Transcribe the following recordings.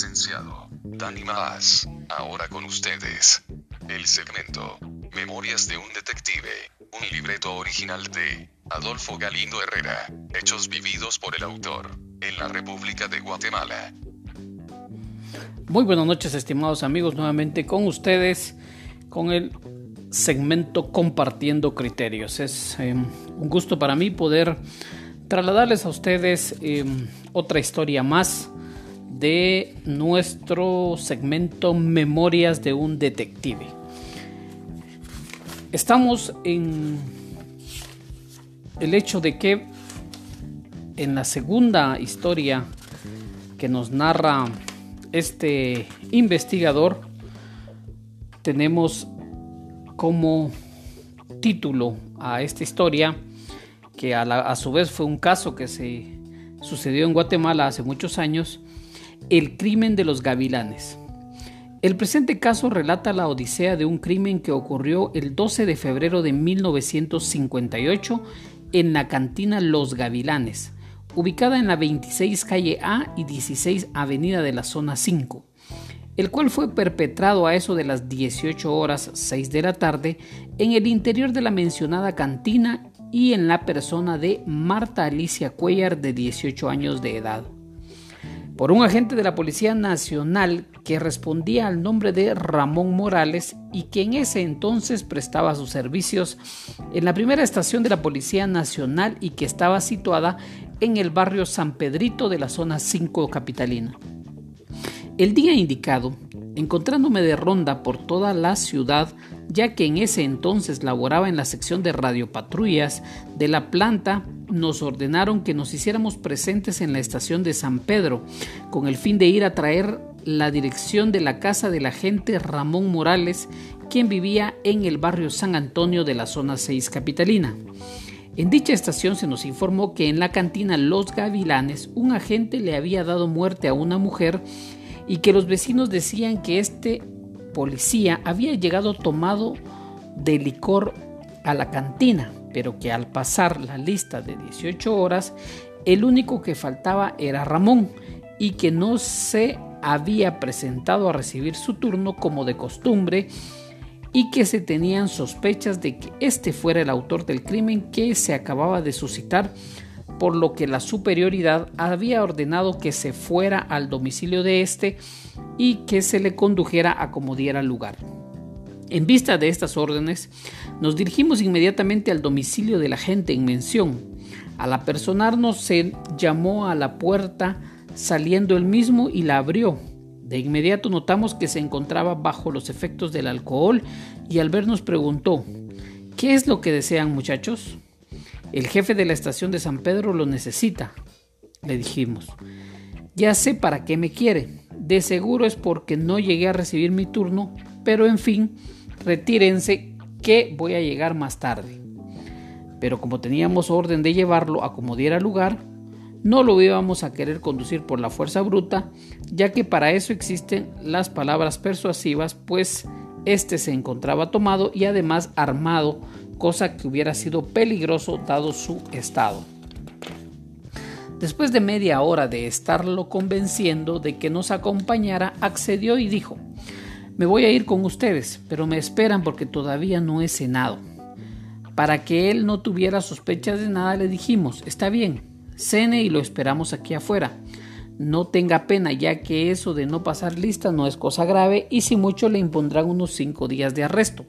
licenciado Dani Maas. Ahora con ustedes, el segmento Memorias de un Detective, un libreto original de Adolfo Galindo Herrera, hechos vividos por el autor, en la República de Guatemala. Muy buenas noches, estimados amigos, nuevamente con ustedes, con el segmento Compartiendo Criterios. Es eh, un gusto para mí poder trasladarles a ustedes eh, otra historia más de nuestro segmento Memorias de un Detective. Estamos en el hecho de que en la segunda historia que nos narra este investigador tenemos como título a esta historia, que a, su vez fue un caso que se sucedió en Guatemala hace muchos años, el crimen de los gavilanes. El presente caso relata la odisea de un crimen que ocurrió el 12 de febrero de 1958 en la cantina Los Gavilanes, ubicada en la 26 calle A y 16 avenida de la zona 5 el cual fue perpetrado a eso de las 18 horas 6 de la tarde en el interior de la mencionada cantina y en la persona de Marta Alicia Cuellar de 18 años de edad. Por un agente de la Policía Nacional que respondía al nombre de Ramón Morales y que en ese entonces prestaba sus servicios en la primera estación de la Policía Nacional y que estaba situada en el barrio San Pedrito de la zona 5 capitalina. El día indicado, encontrándome de ronda por toda la ciudad, ya que en ese entonces laboraba en la sección de radiopatrullas de la planta, nos ordenaron que nos hiciéramos presentes en la estación de San Pedro, con el fin de ir a traer la dirección de la casa del agente Ramón Morales, quien vivía en el barrio San Antonio de la zona 6 capitalina. En dicha estación se nos informó que en la cantina Los Gavilanes un agente le había dado muerte a una mujer y que los vecinos decían que este policía había llegado tomado de licor a la cantina, pero que al pasar la lista de 18 horas, el único que faltaba era Ramón y que no se había presentado a recibir su turno como de costumbre y que se tenían sospechas de que este fuera el autor del crimen que se acababa de suscitar por lo que la superioridad había ordenado que se fuera al domicilio de éste y que se le condujera a como diera lugar. En vista de estas órdenes, nos dirigimos inmediatamente al domicilio de la gente en mención. Al apersonarnos se llamó a la puerta saliendo él mismo y la abrió. De inmediato notamos que se encontraba bajo los efectos del alcohol y al vernos preguntó, ¿qué es lo que desean muchachos? El jefe de la estación de San Pedro lo necesita, le dijimos. Ya sé para qué me quiere. De seguro es porque no llegué a recibir mi turno, pero en fin, retírense que voy a llegar más tarde. Pero como teníamos orden de llevarlo a como diera lugar, no lo íbamos a querer conducir por la fuerza bruta, ya que para eso existen las palabras persuasivas, pues este se encontraba tomado y además armado cosa que hubiera sido peligroso dado su estado. Después de media hora de estarlo convenciendo de que nos acompañara, accedió y dijo, me voy a ir con ustedes, pero me esperan porque todavía no he cenado. Para que él no tuviera sospechas de nada, le dijimos, está bien, cene y lo esperamos aquí afuera. No tenga pena, ya que eso de no pasar lista no es cosa grave y si mucho le impondrán unos cinco días de arresto.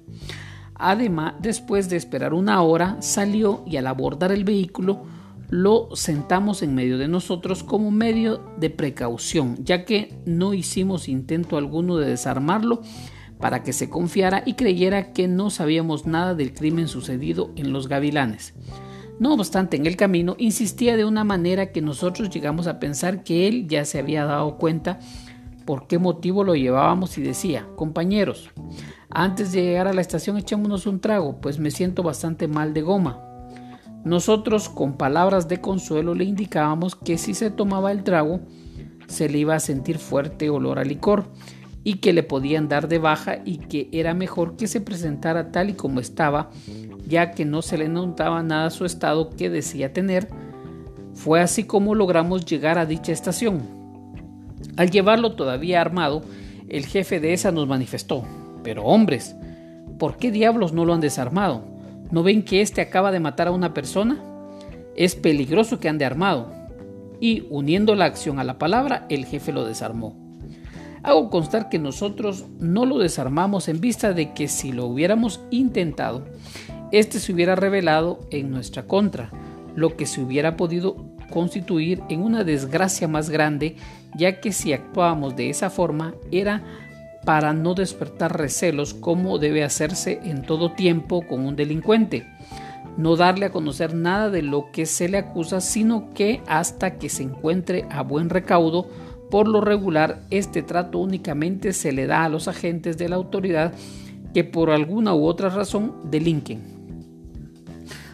Además, después de esperar una hora, salió y al abordar el vehículo lo sentamos en medio de nosotros como medio de precaución, ya que no hicimos intento alguno de desarmarlo para que se confiara y creyera que no sabíamos nada del crimen sucedido en los gavilanes. No obstante, en el camino insistía de una manera que nosotros llegamos a pensar que él ya se había dado cuenta por qué motivo lo llevábamos y decía, compañeros, antes de llegar a la estación echémonos un trago, pues me siento bastante mal de goma. Nosotros con palabras de consuelo le indicábamos que si se tomaba el trago se le iba a sentir fuerte olor a licor y que le podían dar de baja y que era mejor que se presentara tal y como estaba, ya que no se le notaba nada su estado que decía tener, Fue así como logramos llegar a dicha estación. Al llevarlo todavía armado, el jefe de esa nos manifestó, pero hombres, ¿por qué diablos no lo han desarmado? ¿No ven que éste acaba de matar a una persona? Es peligroso que ande armado. Y uniendo la acción a la palabra, el jefe lo desarmó. Hago constar que nosotros no lo desarmamos en vista de que si lo hubiéramos intentado, este se hubiera revelado en nuestra contra, lo que se hubiera podido constituir en una desgracia más grande, ya que si actuábamos de esa forma era para no despertar recelos como debe hacerse en todo tiempo con un delincuente. No darle a conocer nada de lo que se le acusa, sino que hasta que se encuentre a buen recaudo, por lo regular este trato únicamente se le da a los agentes de la autoridad que por alguna u otra razón delinquen.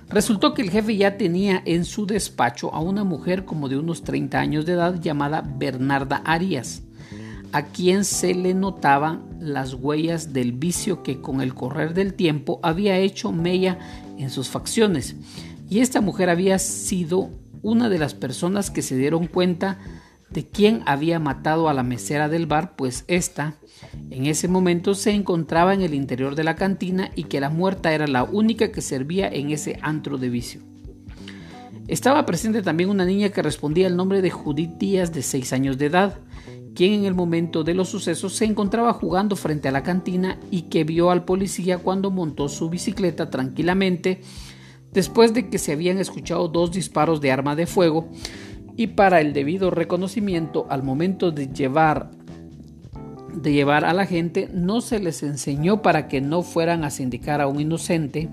Resultó que el jefe ya tenía en su despacho a una mujer como de unos 30 años de edad llamada Bernarda Arias, a quien se le notaban las huellas del vicio que con el correr del tiempo había hecho mella en sus facciones. Y esta mujer había sido una de las personas que se dieron cuenta de quién había matado a la mesera del bar, pues ésta en ese momento se encontraba en el interior de la cantina y que la muerta era la única que servía en ese antro de vicio. Estaba presente también una niña que respondía al nombre de Judith Díaz de 6 años de edad, quien en el momento de los sucesos se encontraba jugando frente a la cantina y que vio al policía cuando montó su bicicleta tranquilamente después de que se habían escuchado dos disparos de arma de fuego y para el debido reconocimiento al momento de llevar de llevar a la gente no se les enseñó para que no fueran a sindicar a un inocente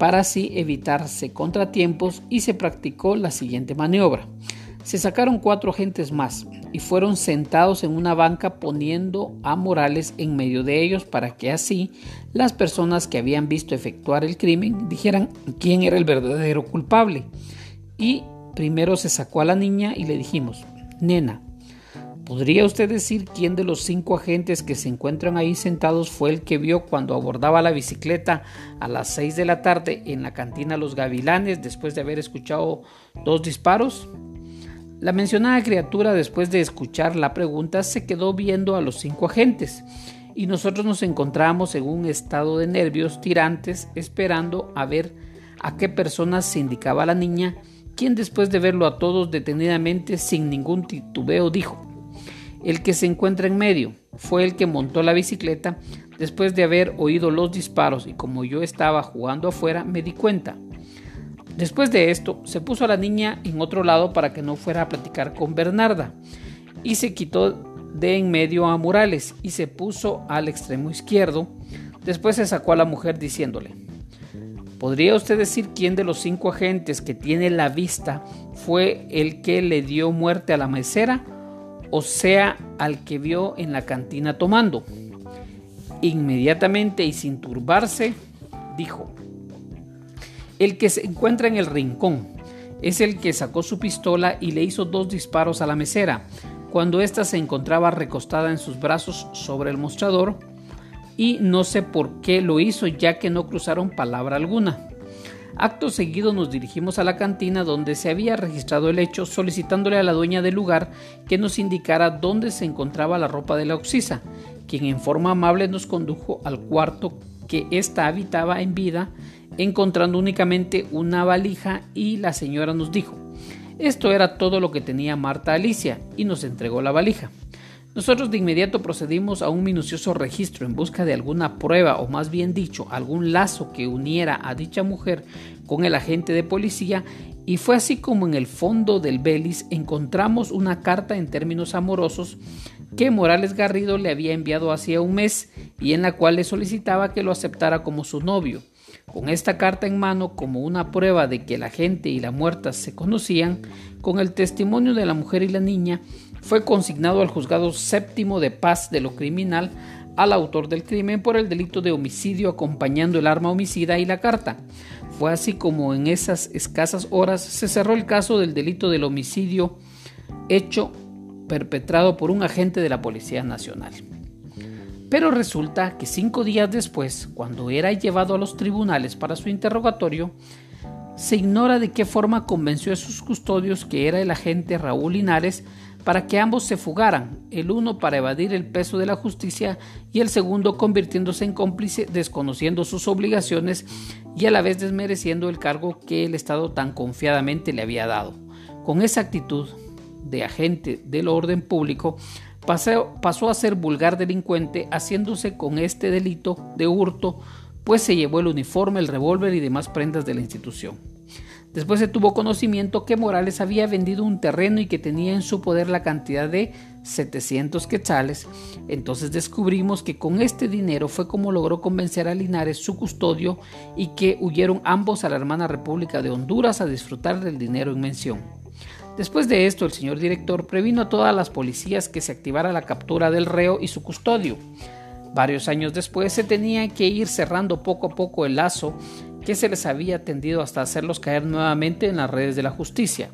para así evitarse contratiempos y se practicó la siguiente maniobra. Se sacaron cuatro agentes más y fueron sentados en una banca poniendo a Morales en medio de ellos para que así las personas que habían visto efectuar el crimen dijeran quién era el verdadero culpable y Primero se sacó a la niña y le dijimos, Nena, ¿podría usted decir quién de los cinco agentes que se encuentran ahí sentados fue el que vio cuando abordaba la bicicleta a las seis de la tarde en la cantina Los Gavilanes después de haber escuchado dos disparos? La mencionada criatura después de escuchar la pregunta se quedó viendo a los cinco agentes y nosotros nos encontramos en un estado de nervios tirantes esperando a ver a qué personas se indicaba la niña quien después de verlo a todos detenidamente sin ningún titubeo dijo, el que se encuentra en medio fue el que montó la bicicleta después de haber oído los disparos y como yo estaba jugando afuera me di cuenta. Después de esto se puso a la niña en otro lado para que no fuera a platicar con Bernarda y se quitó de en medio a Morales y se puso al extremo izquierdo. Después se sacó a la mujer diciéndole, ¿Podría usted decir quién de los cinco agentes que tiene la vista fue el que le dio muerte a la mesera? O sea, al que vio en la cantina tomando. Inmediatamente y sin turbarse, dijo, el que se encuentra en el rincón es el que sacó su pistola y le hizo dos disparos a la mesera, cuando ésta se encontraba recostada en sus brazos sobre el mostrador y no sé por qué lo hizo ya que no cruzaron palabra alguna. Acto seguido nos dirigimos a la cantina donde se había registrado el hecho solicitándole a la dueña del lugar que nos indicara dónde se encontraba la ropa de la oxisa, quien en forma amable nos condujo al cuarto que ésta habitaba en vida, encontrando únicamente una valija y la señora nos dijo, esto era todo lo que tenía Marta Alicia y nos entregó la valija. Nosotros de inmediato procedimos a un minucioso registro en busca de alguna prueba o más bien dicho algún lazo que uniera a dicha mujer con el agente de policía y fue así como en el fondo del Belis encontramos una carta en términos amorosos que Morales Garrido le había enviado hacía un mes y en la cual le solicitaba que lo aceptara como su novio. Con esta carta en mano como una prueba de que la gente y la muerta se conocían, con el testimonio de la mujer y la niña, fue consignado al juzgado séptimo de paz de lo criminal al autor del crimen por el delito de homicidio acompañando el arma homicida y la carta. Fue así como en esas escasas horas se cerró el caso del delito del homicidio hecho perpetrado por un agente de la Policía Nacional. Pero resulta que cinco días después, cuando era llevado a los tribunales para su interrogatorio, se ignora de qué forma convenció a sus custodios, que era el agente Raúl Linares, para que ambos se fugaran, el uno para evadir el peso de la justicia y el segundo convirtiéndose en cómplice, desconociendo sus obligaciones y a la vez desmereciendo el cargo que el Estado tan confiadamente le había dado. Con esa actitud de agente del orden público, pasó, a ser vulgar delincuente, haciéndose con este delito de hurto, pues se llevó el uniforme, el revólver y demás prendas de la institución. Después se tuvo conocimiento que Morales había vendido un terreno y que tenía en su poder la cantidad de 700 quetzales. Entonces descubrimos que con este dinero fue como logró convencer a Linares, su custodio, y que huyeron ambos a la hermana República de Honduras a disfrutar del dinero en mención. Después de esto, el señor director previno a todas las policías que se activara la captura del reo y su custodio. Varios años después se tenía que ir cerrando poco a poco el lazo que se les había tendido hasta hacerlos caer nuevamente en las redes de la justicia.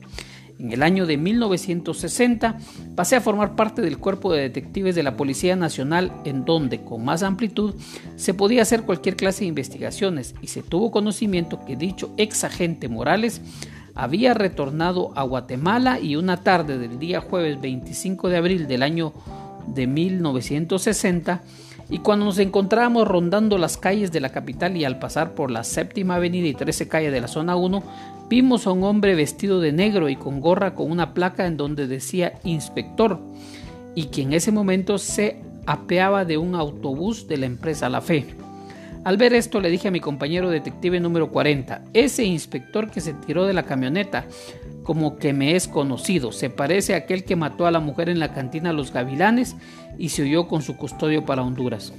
En el año de 1960 pasé a formar parte del cuerpo de detectives de la Policía Nacional en donde, con más amplitud, se podía hacer cualquier clase de investigaciones y se tuvo conocimiento que dicho ex agente Morales había retornado a Guatemala y una tarde del día jueves 25 de abril del año de 1960 y cuando nos encontrábamos rondando las calles de la capital y al pasar por la séptima avenida y 13 calle de la zona 1, vimos a un hombre vestido de negro y con gorra con una placa en donde decía inspector y que en ese momento se apeaba de un autobús de la empresa La Fe. Al ver esto le dije a mi compañero detective número 40, ese inspector que se tiró de la camioneta, como que me es conocido, se parece a aquel que mató a la mujer en la cantina Los Gavilanes y se huyó con su custodio para Honduras.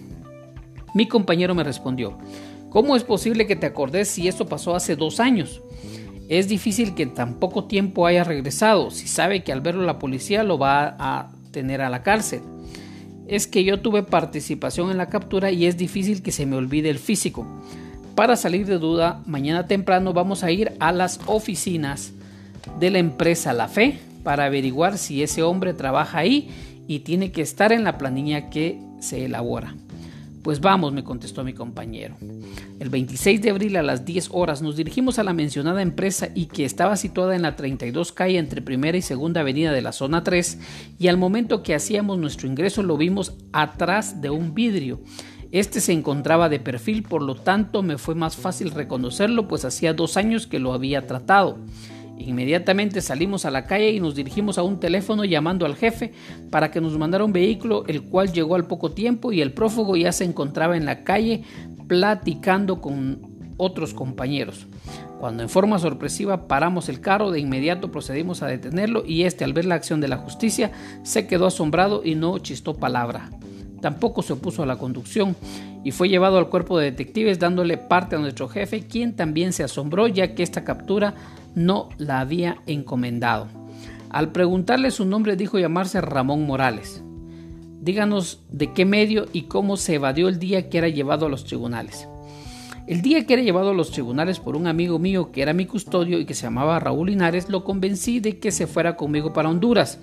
Mi compañero me respondió, ¿cómo es posible que te acordes si esto pasó hace dos años? Es difícil que en tan poco tiempo haya regresado, si sabe que al verlo la policía lo va a tener a la cárcel es que yo tuve participación en la captura y es difícil que se me olvide el físico. Para salir de duda, mañana temprano vamos a ir a las oficinas de la empresa La Fe para averiguar si ese hombre trabaja ahí y tiene que estar en la planilla que se elabora. Pues vamos, me contestó mi compañero. El 26 de abril a las 10 horas nos dirigimos a la mencionada empresa y que estaba situada en la 32 calle entre primera y segunda avenida de la zona 3 y al momento que hacíamos nuestro ingreso lo vimos atrás de un vidrio. Este se encontraba de perfil, por lo tanto me fue más fácil reconocerlo pues hacía dos años que lo había tratado. Inmediatamente salimos a la calle y nos dirigimos a un teléfono llamando al jefe para que nos mandara un vehículo, el cual llegó al poco tiempo y el prófugo ya se encontraba en la calle platicando con otros compañeros. Cuando en forma sorpresiva paramos el carro, de inmediato procedimos a detenerlo y este al ver la acción de la justicia se quedó asombrado y no chistó palabra. Tampoco se opuso a la conducción y fue llevado al cuerpo de detectives dándole parte a nuestro jefe, quien también se asombró ya que esta captura no la había encomendado. Al preguntarle su nombre dijo llamarse Ramón Morales. Díganos de qué medio y cómo se evadió el día que era llevado a los tribunales. El día que era llevado a los tribunales por un amigo mío que era mi custodio y que se llamaba Raúl Linares, lo convencí de que se fuera conmigo para Honduras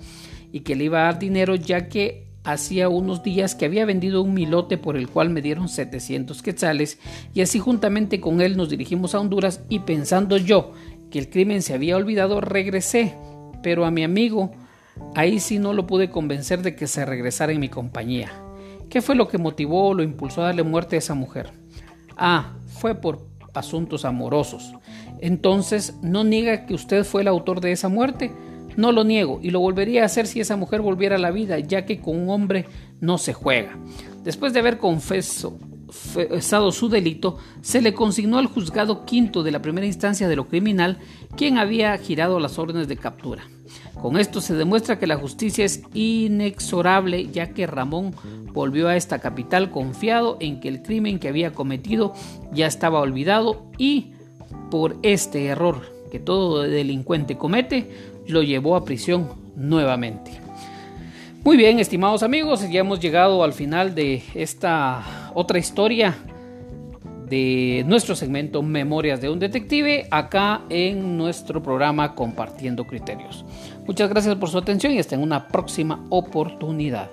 y que le iba a dar dinero ya que hacía unos días que había vendido un milote por el cual me dieron 700 quetzales y así juntamente con él nos dirigimos a Honduras y pensando yo que el crimen se había olvidado, regresé, pero a mi amigo ahí sí no lo pude convencer de que se regresara en mi compañía. ¿Qué fue lo que motivó o lo impulsó a darle muerte a esa mujer? Ah, fue por asuntos amorosos. Entonces, ¿no niega que usted fue el autor de esa muerte? No lo niego y lo volvería a hacer si esa mujer volviera a la vida, ya que con un hombre no se juega. Después de haber confesado su delito, se le consignó al juzgado quinto de la primera instancia de lo criminal, quien había girado las órdenes de captura. Con esto se demuestra que la justicia es inexorable, ya que Ramón volvió a esta capital confiado en que el crimen que había cometido ya estaba olvidado y por este error que todo delincuente comete, lo llevó a prisión nuevamente. Muy bien, estimados amigos, ya hemos llegado al final de esta otra historia de nuestro segmento Memorias de un Detective, acá en nuestro programa Compartiendo Criterios. Muchas gracias por su atención y hasta en una próxima oportunidad.